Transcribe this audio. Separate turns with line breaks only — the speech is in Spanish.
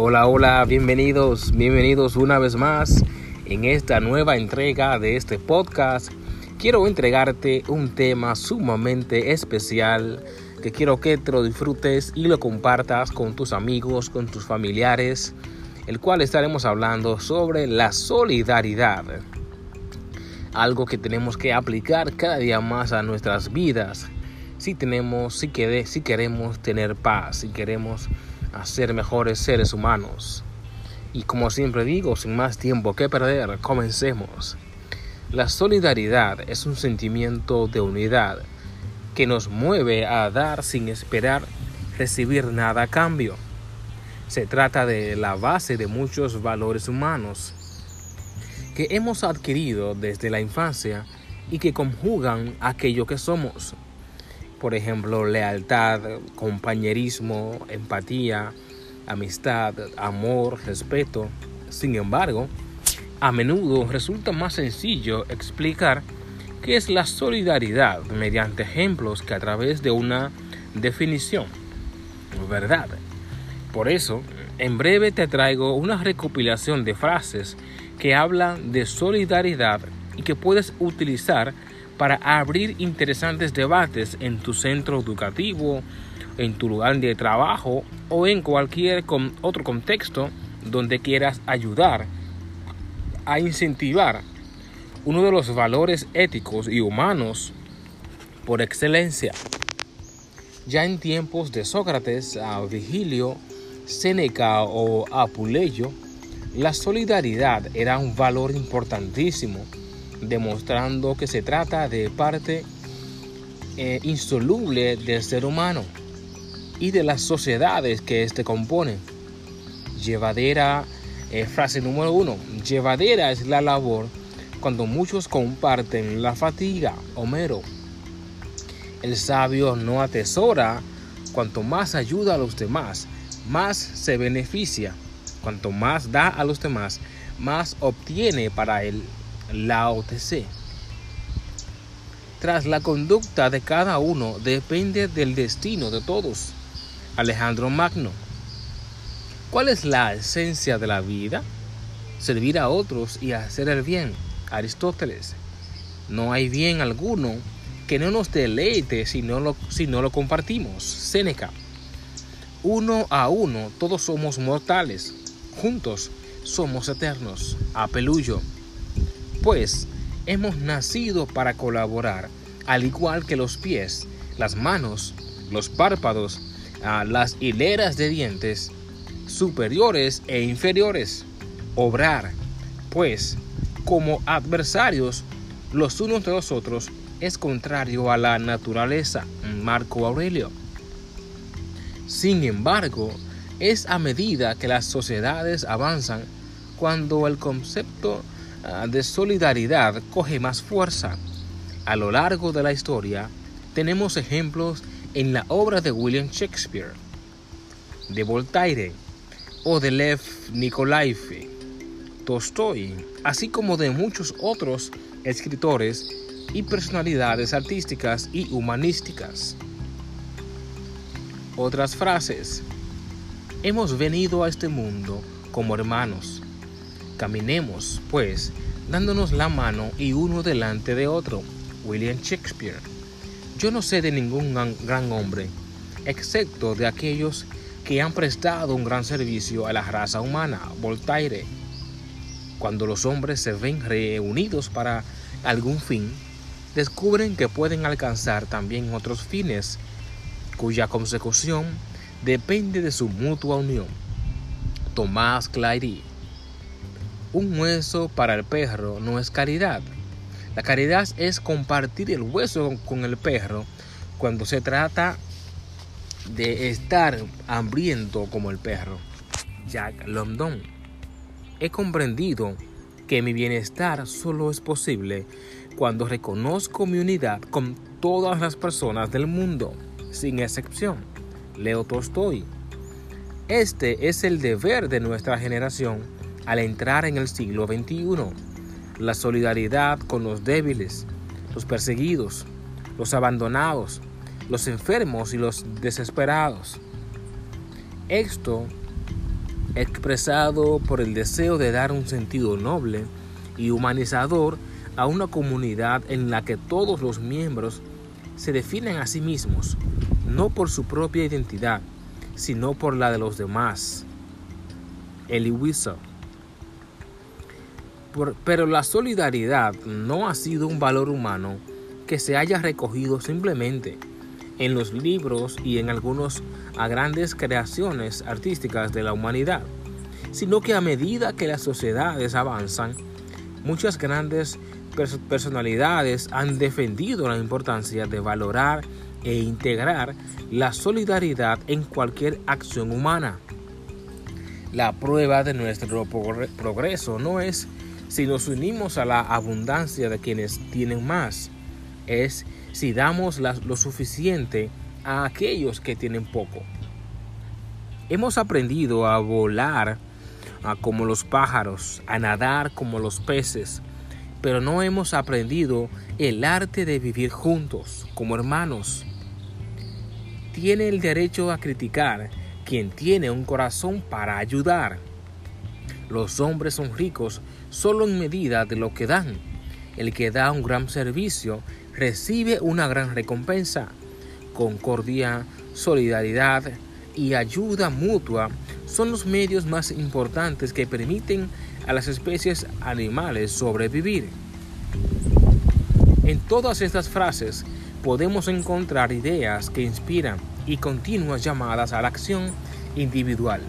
Hola, hola, bienvenidos, bienvenidos una vez más en esta nueva entrega de este podcast. Quiero entregarte un tema sumamente especial que quiero que te lo disfrutes y lo compartas con tus amigos, con tus familiares, el cual estaremos hablando sobre la solidaridad. Algo que tenemos que aplicar cada día más a nuestras vidas. Si tenemos, si, si queremos tener paz, si queremos a ser mejores seres humanos. Y como siempre digo, sin más tiempo que perder, comencemos. La solidaridad es un sentimiento de unidad que nos mueve a dar sin esperar recibir nada a cambio. Se trata de la base de muchos valores humanos que hemos adquirido desde la infancia y que conjugan aquello que somos por ejemplo, lealtad, compañerismo, empatía, amistad, amor, respeto. Sin embargo, a menudo resulta más sencillo explicar qué es la solidaridad mediante ejemplos que a través de una definición. ¿Verdad? Por eso, en breve te traigo una recopilación de frases que hablan de solidaridad y que puedes utilizar para abrir interesantes debates en tu centro educativo, en tu lugar de trabajo o en cualquier otro contexto donde quieras ayudar a incentivar uno de los valores éticos y humanos por excelencia. Ya en tiempos de Sócrates, a Vigilio, Séneca o Apuleyo, la solidaridad era un valor importantísimo demostrando que se trata de parte eh, insoluble del ser humano y de las sociedades que éste compone. Llevadera, eh, frase número uno, llevadera es la labor cuando muchos comparten la fatiga, Homero. El sabio no atesora, cuanto más ayuda a los demás, más se beneficia. Cuanto más da a los demás, más obtiene para él la OTC. Tras la conducta de cada uno depende del destino de todos. Alejandro Magno. ¿Cuál es la esencia de la vida? Servir a otros y hacer el bien. Aristóteles. No hay bien alguno que no nos deleite si no lo, si no lo compartimos. Séneca. Uno a uno todos somos mortales. Juntos somos eternos. Apelullo pues hemos nacido para colaborar, al igual que los pies, las manos, los párpados, las hileras de dientes, superiores e inferiores. Obrar, pues, como adversarios los unos de los otros, es contrario a la naturaleza. Marco Aurelio. Sin embargo, es a medida que las sociedades avanzan cuando el concepto Ah, de solidaridad coge más fuerza. A lo largo de la historia tenemos ejemplos en la obra de William Shakespeare, de Voltaire o de Lev Nikolaev, Tolstoy, así como de muchos otros escritores y personalidades artísticas y humanísticas. Otras frases. Hemos venido a este mundo como hermanos Caminemos, pues, dándonos la mano y uno delante de otro. William Shakespeare. Yo no sé de ningún gran hombre, excepto de aquellos que han prestado un gran servicio a la raza humana. Voltaire. Cuando los hombres se ven reunidos para algún fin, descubren que pueden alcanzar también otros fines, cuya consecución depende de su mutua unión. Tomás Clary un hueso para el perro no es caridad. La caridad es compartir el hueso con el perro cuando se trata de estar hambriento como el perro. Jack London. He comprendido que mi bienestar solo es posible cuando reconozco mi unidad con todas las personas del mundo, sin excepción. Leo Tolstoy. Este es el deber de nuestra generación al entrar en el siglo XXI. La solidaridad con los débiles, los perseguidos, los abandonados, los enfermos y los desesperados. Esto expresado por el deseo de dar un sentido noble y humanizador a una comunidad en la que todos los miembros se definen a sí mismos, no por su propia identidad, sino por la de los demás. Eli pero la solidaridad no ha sido un valor humano que se haya recogido simplemente en los libros y en algunas grandes creaciones artísticas de la humanidad, sino que a medida que las sociedades avanzan, muchas grandes personalidades han defendido la importancia de valorar e integrar la solidaridad en cualquier acción humana. La prueba de nuestro progreso no es si nos unimos a la abundancia de quienes tienen más, es si damos lo suficiente a aquellos que tienen poco. Hemos aprendido a volar como los pájaros, a nadar como los peces, pero no hemos aprendido el arte de vivir juntos como hermanos. Tiene el derecho a criticar quien tiene un corazón para ayudar. Los hombres son ricos solo en medida de lo que dan. El que da un gran servicio recibe una gran recompensa. Concordia, solidaridad y ayuda mutua son los medios más importantes que permiten a las especies animales sobrevivir. En todas estas frases podemos encontrar ideas que inspiran y continuas llamadas a la acción individual.